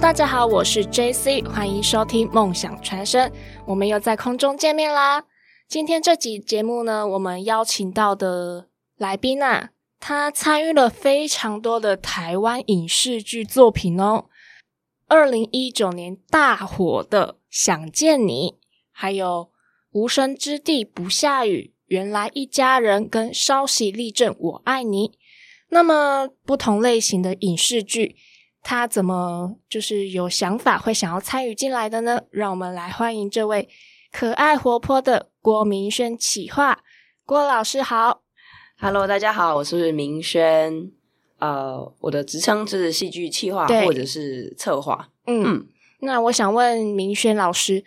大家好，我是 JC，欢迎收听梦想传声，我们又在空中见面啦。今天这集节目呢，我们邀请到的来宾啊，他参与了非常多的台湾影视剧作品哦。二零一九年大火的《想见你》，还有《无声之地不下雨》，原来一家人跟稍息立正，我爱你。那么不同类型的影视剧。他怎么就是有想法会想要参与进来的呢？让我们来欢迎这位可爱活泼的郭明轩企划。郭老师好，Hello，大家好，我是明轩。呃，我的职称是戏剧企划或者是策划。嗯，那我想问明轩老师，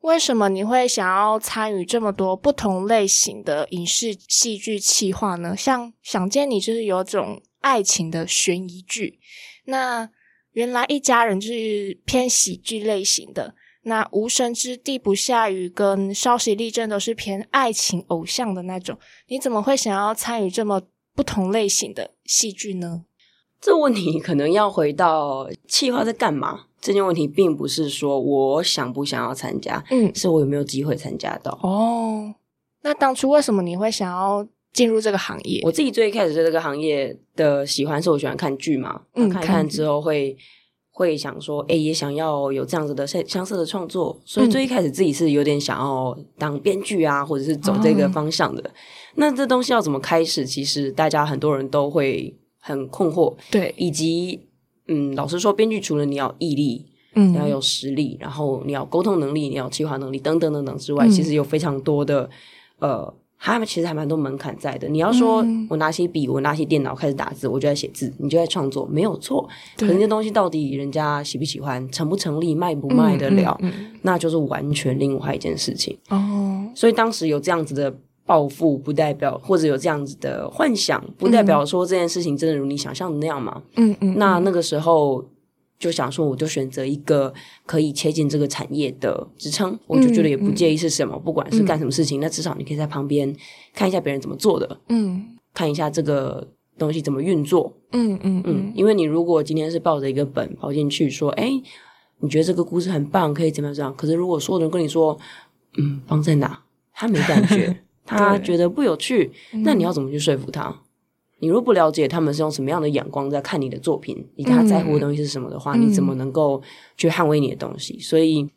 为什么你会想要参与这么多不同类型的影视戏剧企划呢？像《想见你》就是有种爱情的悬疑剧。那原来一家人就是偏喜剧类型的，那无神之地不下雨跟稍息立正都是偏爱情偶像的那种。你怎么会想要参与这么不同类型的戏剧呢？这问题可能要回到企划在干嘛这件问题，并不是说我想不想要参加，嗯，是我有没有机会参加到。哦，那当初为什么你会想要？进入这个行业，我自己最一开始对这个行业的喜欢是我喜欢看剧嘛，嗯，看看之后会会想说，哎，也想要有这样子的相相似的创作，所以最一开始自己是有点想要当编剧啊，或者是走这个方向的。那这东西要怎么开始？其实大家很多人都会很困惑，对，以及嗯，老实说，编剧除了你要毅力，嗯，你要有实力，然后你要沟通能力，你要计划能力等等等等之外，其实有非常多的呃。他们其实还蛮多门槛在的。你要说我拿起笔，我拿起电脑开始打字，我就在写字，你就在创作，没有错。可那些东西到底人家喜不喜欢，成不成立，卖不卖得了，那就是完全另外一件事情。哦，所以当时有这样子的抱负，不代表或者有这样子的幻想，不代表说这件事情真的如你想象的那样嘛。嗯嗯。那那个时候。就想说，我就选择一个可以切进这个产业的职称，我就觉得也不介意是什么，不管是干什么事情，那至少你可以在旁边看一下别人怎么做的，嗯，看一下这个东西怎么运作，嗯嗯嗯，因为你如果今天是抱着一个本跑进去说，哎，你觉得这个故事很棒，可以怎么样怎样，可是如果所有人跟你说，嗯，棒在哪，他没感觉，他觉得不有趣，那你要怎么去说服他？你如果不了解他们是用什么样的眼光在看你的作品，以及他在乎的东西是什么的话，你怎么能够去捍卫你的东西？所以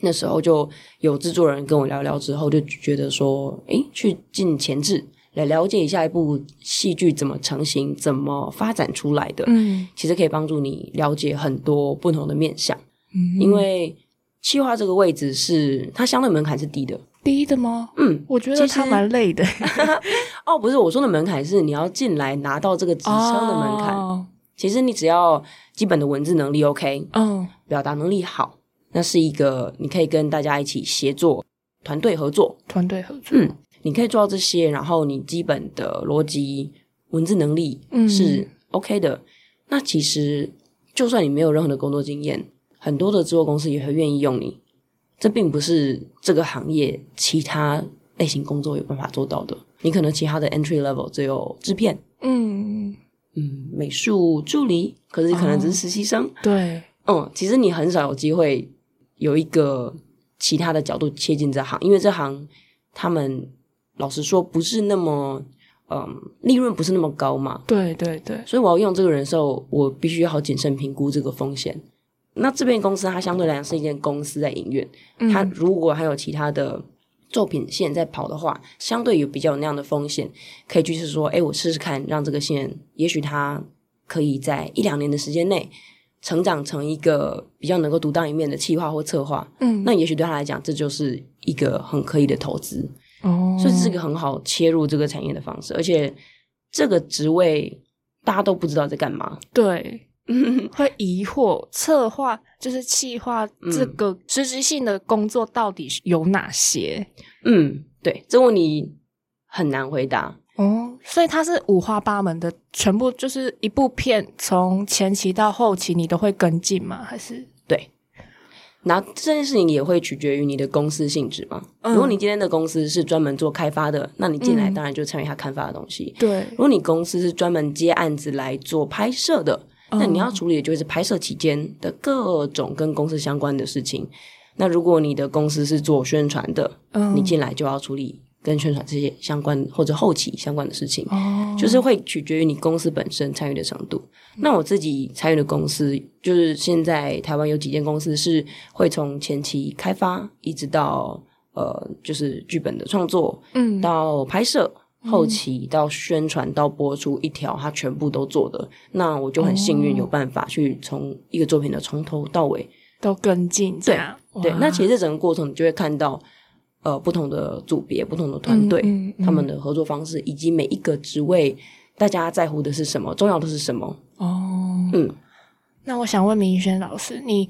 那时候就有制作人跟我聊聊之后，就觉得说，诶，去进前置来了解一下一部戏剧怎么成型、怎么发展出来的。嗯，其实可以帮助你了解很多不同的面向。嗯，因为企划这个位置是它相对门槛是低的。低的吗？嗯，我觉得他蛮累的。哦，不是，我说的门槛是你要进来拿到这个职称的门槛。哦其实你只要基本的文字能力 OK，嗯，表达能力好，那是一个你可以跟大家一起协作、团队合作、团队合作。嗯，你可以做到这些，然后你基本的逻辑、文字能力是 OK 的。那其实就算你没有任何的工作经验，很多的制作公司也会愿意用你。这并不是这个行业其他类型工作有办法做到的。你可能其他的 entry level 只有制片，嗯嗯，美术助理，可是你可能只是实习生。对，嗯，其实你很少有机会有一个其他的角度切进这行，因为这行他们老实说不是那么，嗯，利润不是那么高嘛。对对对，所以我要用这个人的时候，我必须要好谨慎评估这个风险。那这边公司它相对来讲是一间公司在营运，它如果还有其他的作品线在跑的话，相对有比较有那样的风险，可以就是说，哎，我试试看，让这个线，也许它可以在一两年的时间内成长成一个比较能够独当一面的企划或策划，嗯，那也许对他来讲，这就是一个很可以的投资哦，所以这是一个很好切入这个产业的方式，而且这个职位大家都不知道在干嘛，对。会疑惑策划就是企划这个实质性的工作到底有哪些？嗯，对，这问题很难回答哦。所以它是五花八门的，全部就是一部片从前期到后期，你都会跟进吗？还是对？那这件事情也会取决于你的公司性质嘛。如果你今天的公司是专门做开发的，那你进来当然就参与他开发的东西。对，如果你公司是专门接案子来做拍摄的。那你要处理的就是拍摄期间的各种跟公司相关的事情。那如果你的公司是做宣传的，你进来就要处理跟宣传这些相关或者后期相关的事情，就是会取决于你公司本身参与的程度。那我自己参与的公司，就是现在台湾有几间公司是会从前期开发一直到呃，就是剧本的创作，嗯，到拍摄。后期到宣传到播出一条，他全部都做的，那我就很幸运有办法去从一个作品的从头到尾都跟进。对对，那其实这整个过程你就会看到，呃，不同的组别、不同的团队他们的合作方式，以及每一个职位大家在乎的是什么，重要的是什么。哦，嗯，那我想问明轩老师，你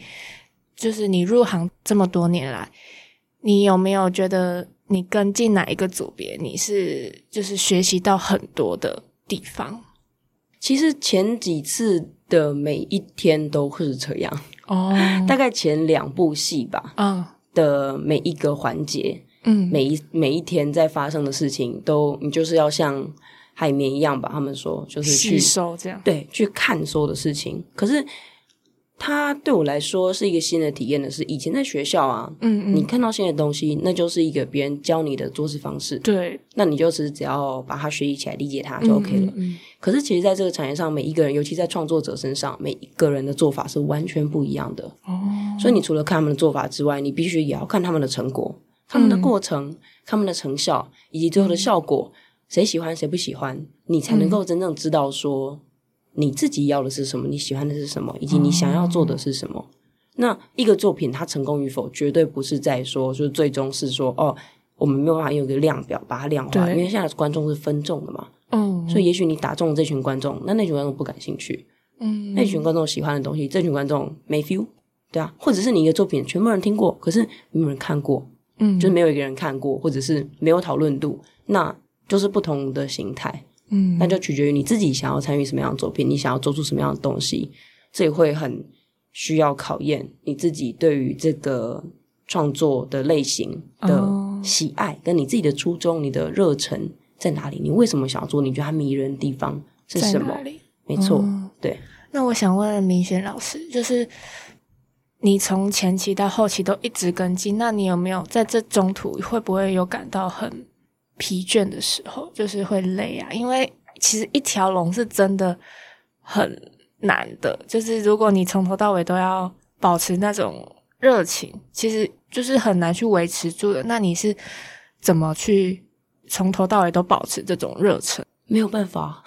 就是你入行这么多年来，你有没有觉得？你跟进哪一个组别？你是就是学习到很多的地方。其实前几次的每一天都是这样哦，大概前两部戏吧，嗯，的每一个环节，嗯，每一每一天在发生的事情，都你就是要像海绵一样吧？他们说就是吸收这样，对，去看所有的事情。可是。它对我来说是一个新的体验的是，以前在学校啊，嗯嗯，你看到新的东西，那就是一个别人教你的做事方式，对，那你就是只要把它学习起来，理解它就 OK 了。可是其实，在这个产业上，每一个人，尤其在创作者身上，每一个人的做法是完全不一样的。哦，所以你除了看他们的做法之外，你必须也要看他们的成果、他们的过程、他们的成效以及最后的效果，谁喜欢谁不喜欢，你才能够真正知道说。你自己要的是什么？你喜欢的是什么？以及你想要做的是什么？那一个作品它成功与否，绝对不是在说，就是最终是说，哦，我们没有办法用一个量表把它量化，因为现在观众是分众的嘛。嗯。所以也许你打中了这群观众，那那群观众不感兴趣。嗯。那群观众喜欢的东西，这群观众没 feel，对啊。或者是你一个作品全部人听过，可是没有人看过，嗯，就是没有一个人看过，或者是没有讨论度，那就是不同的形态。嗯，那就取决于你自己想要参与什么样的作品，你想要做出什么样的东西，这也会很需要考验你自己对于这个创作的类型的喜爱，跟你自己的初衷、你的热忱在哪里？你为什么想要做？你觉得它迷人的地方是什么？没错，对。那我想问明轩老师，就是你从前期到后期都一直跟进，那你有没有在这中途会不会有感到很？疲倦的时候，就是会累啊，因为其实一条龙是真的很难的，就是如果你从头到尾都要保持那种热情，其实就是很难去维持住的。那你是怎么去从头到尾都保持这种热忱？没有办法，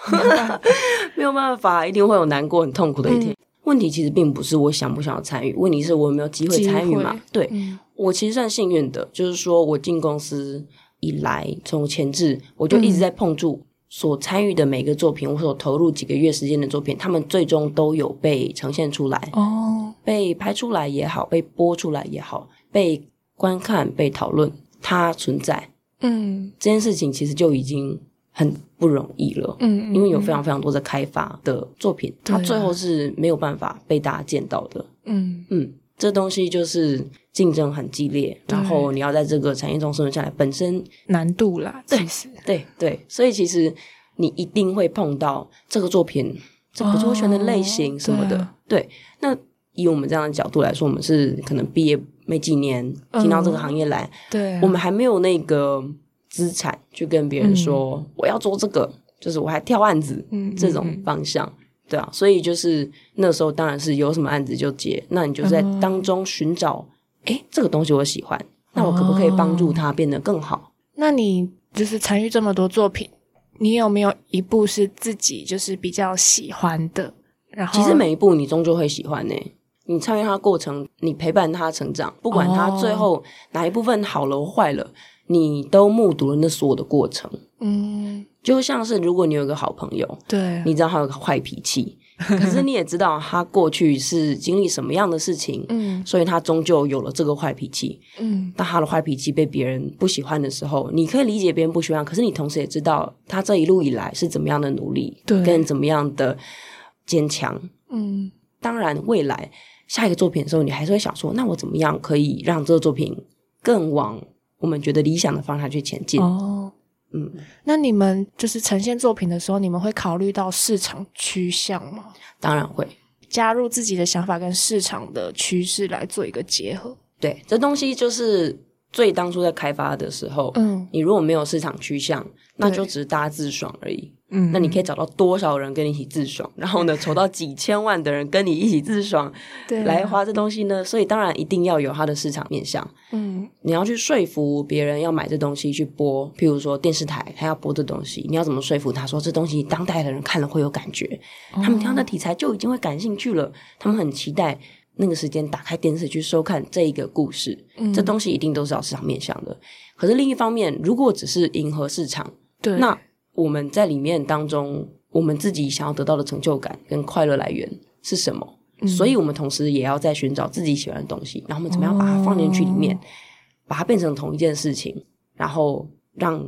没有办法，一定会有难过、很痛苦的一天。问题其实并不是我想不想要参与，问题是我有没有机会参与嘛？对我其实算幸运的，就是说我进公司。以来，从前置我就一直在碰触所参与的每个作品，我所投入几个月时间的作品，他们最终都有被呈现出来哦，被拍出来也好，被播出来也好，被观看、被讨论，它存在。嗯，这件事情其实就已经很不容易了。嗯，因为有非常非常多的开发的作品，它最后是没有办法被大家见到的。嗯嗯。这东西就是竞争很激烈，然后你要在这个产业中生存下来，本身难度啦。其实，对对，所以其实你一定会碰到这个作品这不周全的类型什么的。对，那以我们这样的角度来说，我们是可能毕业没几年进到这个行业来，对，我们还没有那个资产去跟别人说我要做这个，就是我还跳案子，嗯，这种方向。对啊，所以就是那时候，当然是有什么案子就接。那你就在当中寻找，哎，这个东西我喜欢，那我可不可以帮助他变得更好？那你就是参与这么多作品，你有没有一部是自己就是比较喜欢的？然后，其实每一部你终究会喜欢呢。你参与他过程，你陪伴他成长，不管他最后哪一部分好了或坏了，你都目睹了那所有的过程。嗯。就像是如果你有一个好朋友，对，你知道他有个坏脾气，可是你也知道他过去是经历什么样的事情，嗯，所以他终究有了这个坏脾气，嗯。当他的坏脾气被别人不喜欢的时候，你可以理解别人不喜欢，可是你同时也知道他这一路以来是怎么样的努力，对，跟怎么样的坚强，嗯。当然，未来下一个作品的时候，你还是会想说，那我怎么样可以让这个作品更往我们觉得理想的方向去前进？哦。嗯，那你们就是呈现作品的时候，你们会考虑到市场趋向吗？当然会，加入自己的想法跟市场的趋势来做一个结合。对，这东西就是最当初在开发的时候，嗯，你如果没有市场趋向，那就只是大家自爽而已。嗯，那你可以找到多少人跟你一起自爽？然后呢，筹到几千万的人跟你一起自爽，对，来花这东西呢？所以当然一定要有它的市场面向。嗯，你要去说服别人要买这东西去播，譬如说电视台他要播这东西，你要怎么说服他说这东西当代的人看了会有感觉？他们听到题材就已经会感兴趣了，他们很期待那个时间打开电视去收看这一个故事。嗯，这东西一定都是要市场面向的。可是另一方面，如果只是迎合市场，对，那。我们在里面当中，我们自己想要得到的成就感跟快乐来源是什么？所以，我们同时也要在寻找自己喜欢的东西，然后我们怎么样把它放进去里面，把它变成同一件事情，然后让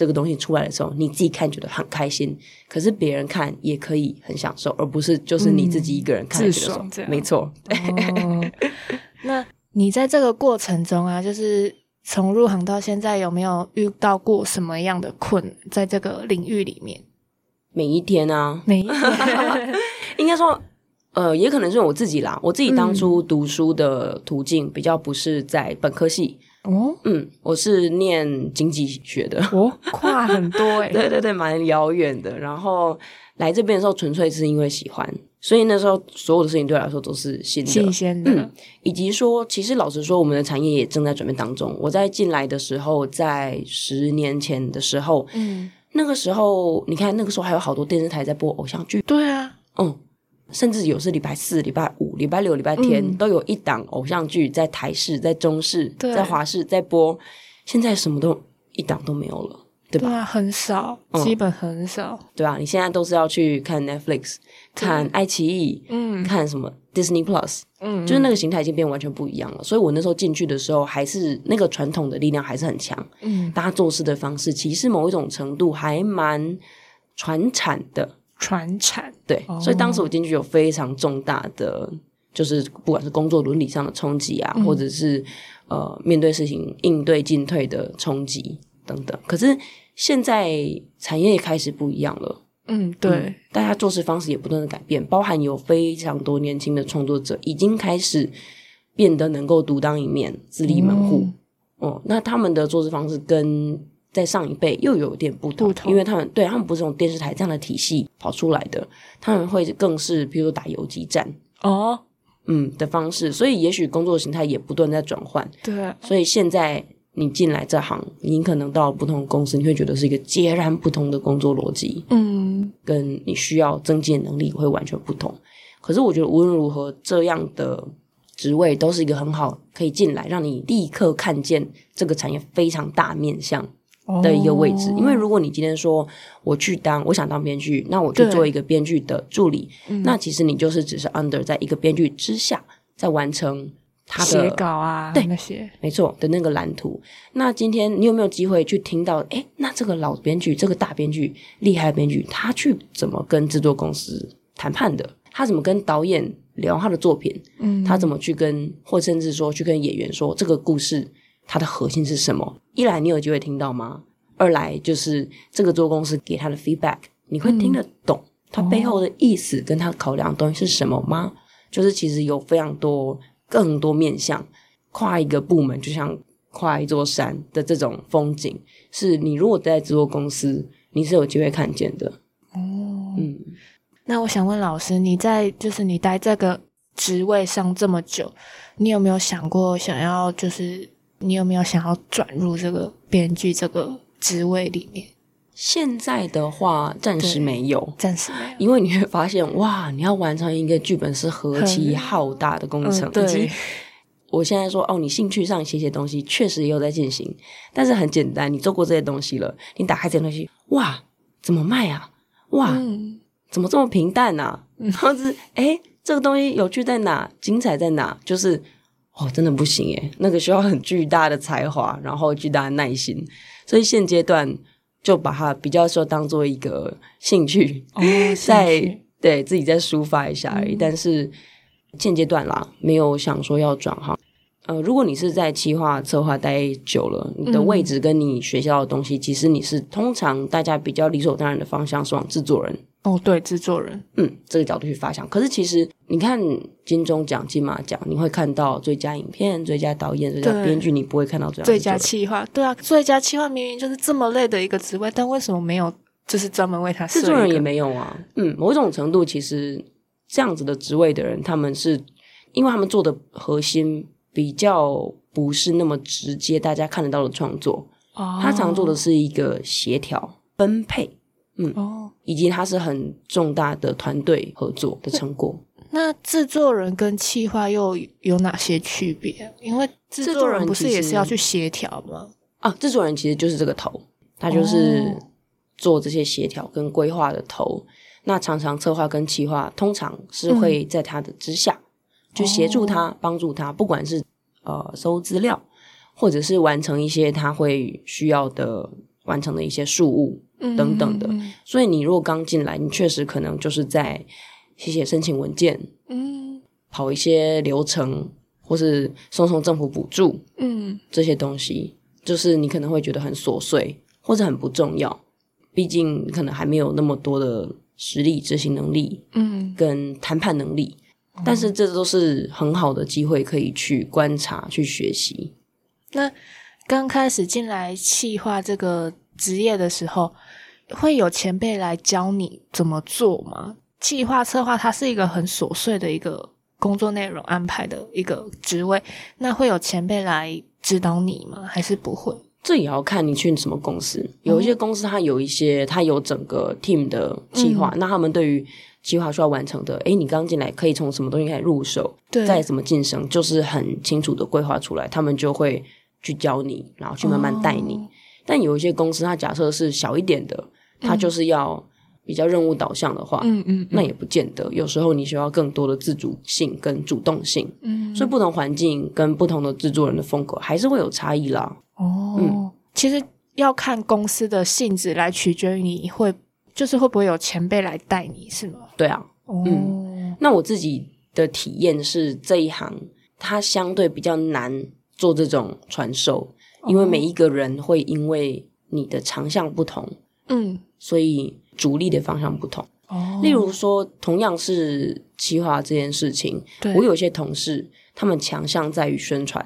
这个东西出来的时候，你自己看觉得很开心，可是别人看也可以很享受，而不是就是你自己一个人看自爽这样。没错。那你在这个过程中啊，就是。从入行到现在，有没有遇到过什么样的困？在这个领域里面，每一天啊，每一天，应该说，呃，也可能是我自己啦。我自己当初读书的途径比较不是在本科系哦，嗯，我是念经济学的，哦，跨很多 哎，对对对，蛮遥远的。然后来这边的时候，纯粹是因为喜欢。所以那时候所有的事情对我来说都是新的，新鲜的，以及说，其实老实说，我们的产业也正在转变当中。我在进来的时候，在十年前的时候，嗯，那个时候你看，那个时候还有好多电视台在播偶像剧，对啊，嗯，甚至有是礼拜四、礼拜五、礼拜六、礼拜天都有一档偶像剧在台视、在中视、在华视在播。现在什么都一档都没有了。对吧？很少，基本很少。对啊，你现在都是要去看 Netflix，看爱奇艺，嗯，看什么 Disney Plus，嗯，就是那个形态已经变完全不一样了。所以我那时候进去的时候，还是那个传统的力量还是很强。嗯，大家做事的方式其实某一种程度还蛮传产的，传产。对，所以当时我进去有非常重大的，就是不管是工作伦理上的冲击啊，或者是呃面对事情应对进退的冲击等等。可是。现在产业也开始不一样了，嗯，对，大家做事方式也不断的改变，包含有非常多年轻的创作者已经开始变得能够独当一面、自立门户。哦，那他们的做事方式跟在上一辈又有点不同，因为他们对他们不是从电视台这样的体系跑出来的，他们会更是比如说打游击战哦，嗯的方式，所以也许工作形态也不断在转换。对，所以现在。你进来这行，你可能到不同公司，你会觉得是一个截然不同的工作逻辑，嗯，跟你需要增进能力会完全不同。可是我觉得无论如何，这样的职位都是一个很好可以进来，让你立刻看见这个产业非常大面向的一个位置。因为如果你今天说我去当，我想当编剧，那我去做一个编剧的助理，那其实你就是只是 under 在一个编剧之下，在完成。他的写稿啊，对那些没错的那个蓝图。那今天你有没有机会去听到？哎，那这个老编剧，这个大编剧，厉害的编剧，他去怎么跟制作公司谈判的？他怎么跟导演聊他的作品？嗯，他怎么去跟，或甚至说去跟演员说这个故事它的核心是什么？一来你有机会听到吗？二来就是这个做公司给他的 feedback，你会听得懂他背后的意思跟他考量的东西是什么吗？就是其实有非常多。更多面向，跨一个部门，就像跨一座山的这种风景，是你如果在制作公司，你是有机会看见的。哦，嗯，那我想问老师，你在就是你待这个职位上这么久，你有没有想过想要就是你有没有想要转入这个编剧这个职位里面？现在的话，暂时没有，暂时没有，因为你会发现，哇，你要完成一个剧本是何其浩大的工程。以及我现在说，哦，你兴趣上写写东西，确实也有在进行，但是很简单，你做过这些东西了，你打开这些东西，哇，怎么卖啊？哇，怎么这么平淡啊？然后是，哎，这个东西有趣在哪？精彩在哪？就是，哦，真的不行耶，那个需要很巨大的才华，然后巨大的耐心，所以现阶段。就把它比较说当做一个兴趣，在对自己再抒发一下而已。但是现阶段啦，没有想说要转行。呃，如果你是在企划策划待久了，你的位置跟你学校的东西，其实你是通常大家比较理所当然的方向是往制作人。哦，对，制作人，嗯，这个角度去发想。可是其实你看金钟奖、金马奖，你会看到最佳影片、最佳导演、最佳编剧，你不会看到最佳最佳企划。对啊，最佳企划明明就是这么累的一个职位，但为什么没有就是专门为他制作人也没有啊？嗯，某种程度其实这样子的职位的人，他们是因为他们做的核心比较不是那么直接，大家看得到的创作。哦，他常做的是一个协调分配。嗯哦，以及它是很重大的团队合作的成果。那制作人跟企划又有哪些区别？因为制作人不是也是要去协调吗？啊，制作人其实就是这个头，他就是做这些协调跟规划的头。那常常策划跟企划通常是会在他的之下，就协助他、帮助他，不管是呃收资料，或者是完成一些他会需要的完成的一些事务。等等的，所以你如果刚进来，你确实可能就是在写写申请文件，嗯，跑一些流程，或是送送政府补助，嗯，这些东西，就是你可能会觉得很琐碎或者很不重要，毕竟可能还没有那么多的实力、执行能力，嗯，跟谈判能力，但是这都是很好的机会，可以去观察、去学习。那刚开始进来企划这个职业的时候。会有前辈来教你怎么做吗？计划策划它是一个很琐碎的一个工作内容安排的一个职位，那会有前辈来指导你吗？还是不会？这也要看你去什么公司。有一些公司它有一些，它有整个 team 的计划，那他们对于计划需要完成的，诶，你刚进来可以从什么东西开始入手，再怎么晋升，就是很清楚的规划出来，他们就会去教你，然后去慢慢带你。但有一些公司，它假设是小一点的。它就是要比较任务导向的话，嗯嗯，那也不见得。有时候你需要更多的自主性跟主动性，嗯，所以不同环境跟不同的制作人的风格还是会有差异啦。哦，嗯，其实要看公司的性质来取决于你会就是会不会有前辈来带你是吗？对啊，嗯，那我自己的体验是这一行它相对比较难做这种传授，因为每一个人会因为你的长项不同。嗯，所以主力的方向不同。哦，例如说，同样是企划这件事情，我有些同事，他们强项在于宣传，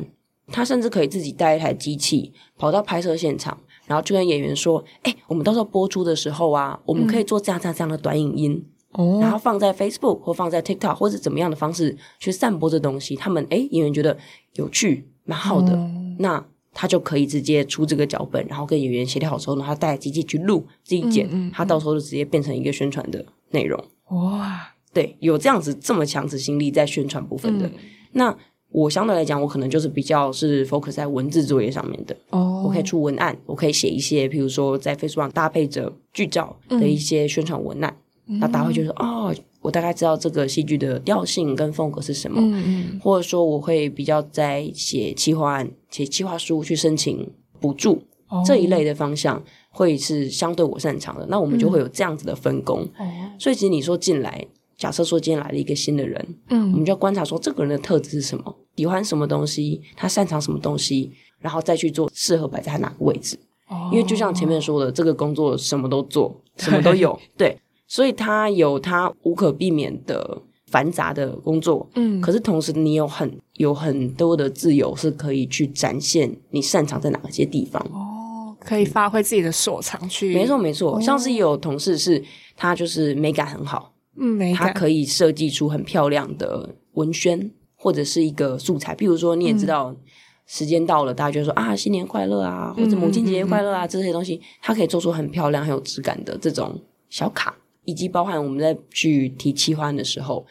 他甚至可以自己带一台机器跑到拍摄现场，然后就跟演员说：“哎，我们到时候播出的时候啊，我们可以做这样这样这样的短影音，哦，然后放在 Facebook 或放在 TikTok 或者怎么样的方式去散播这东西。他们哎，演员觉得有趣，蛮好的。那。”他就可以直接出这个脚本，然后跟演员协调好之后呢，他带机器去录自己剪，他到时候就直接变成一个宣传的内容。哇，对，有这样子这么强执行力在宣传部分的。那我相对来讲，我可能就是比较是 focus 在文字作业上面的。哦，我可以出文案，我可以写一些，譬如说在 Facebook 上搭配着剧照的一些宣传文案。那大家会觉得哦。我大概知道这个戏剧的调性跟风格是什么，或者说我会比较在写企划案、写企划书去申请补助这一类的方向，会是相对我擅长的。那我们就会有这样子的分工。所以其实你说进来，假设说今天来了一个新的人，嗯，我们就要观察说这个人的特质是什么，喜欢什么东西，他擅长什么东西，然后再去做适合摆在他哪个位置。因为就像前面说的，这个工作什么都做，什么都有，对。所以他有他无可避免的繁杂的工作，嗯，可是同时你有很有很多的自由，是可以去展现你擅长在哪些地方。哦，可以发挥自己的所长去。没错没错，像是有同事是他就是美感很好，嗯，美感。他可以设计出很漂亮的文宣或者是一个素材，比如说你也知道时间到了，大家就说啊新年快乐啊，或者母亲节快乐啊这些东西，他可以做出很漂亮很有质感的这种小卡。以及包含我们在去提企划的时候，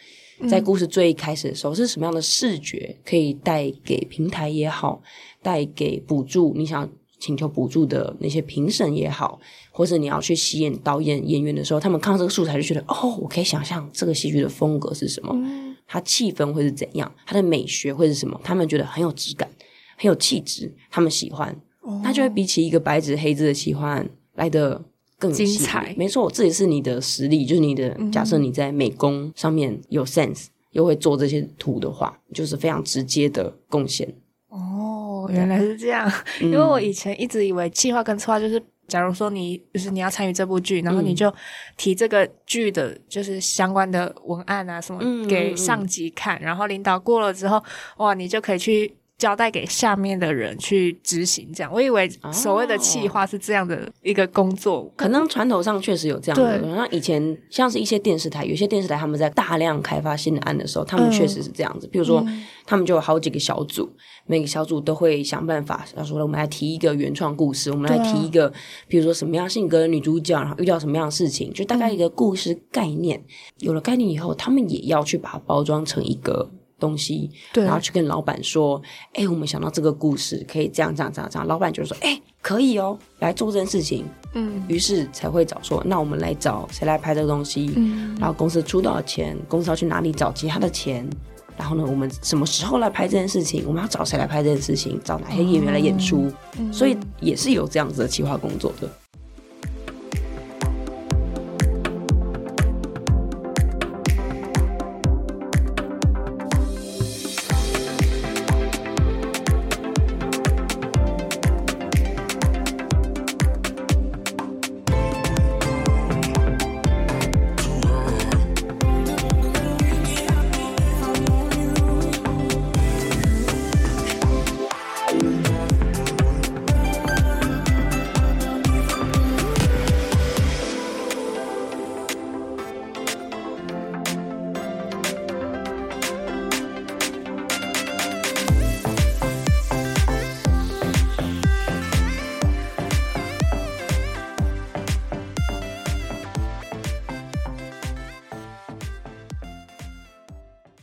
在故事最一开始的时候，是什么样的视觉可以带给平台也好，带给补助你想请求补助的那些评审也好，或者你要去吸引导演演员的时候，他们看到这个素材就觉得哦，我可以想象这个戏剧的风格是什么，它气氛会是怎样，它的美学会是什么，他们觉得很有质感，很有气质，他们喜欢，那就会比起一个白纸黑字的喜欢来的。更精彩，没错，这也是你的实力，就是你的假设你在美工上面有 sense，又会做这些图的话，就是非常直接的贡献。哦，原来是这样。因为我以前一直以为计划跟策划就是，假如说你就是你要参与这部剧，然后你就提这个剧的就是相关的文案啊什么给上级看，然后领导过了之后，哇，你就可以去。交代给下面的人去执行，这样我以为所谓的企划是这样的一个工作，可能传统上确实有这样的。那以前像是一些电视台，有些电视台他们在大量开发新的案的时候，他们确实是这样子。比如说，他们就有好几个小组，每个小组都会想办法，他说我们来提一个原创故事，我们来提一个，比如说什么样性格的女主角，然后遇到什么样的事情，就大概一个故事概念。有了概念以后，他们也要去把它包装成一个。东西，然后去跟老板说：“哎，我们想到这个故事可以这样这样这样这样。”老板就说：“哎，可以哦，来做这件事情。”嗯，于是才会找说：“那我们来找谁来拍这个东西？”嗯，然后公司出多少钱？公司要去哪里找其他的钱？然后呢，我们什么时候来拍这件事情？我们要找谁来拍这件事情？找哪些演员来演出？所以也是有这样子的企划工作的。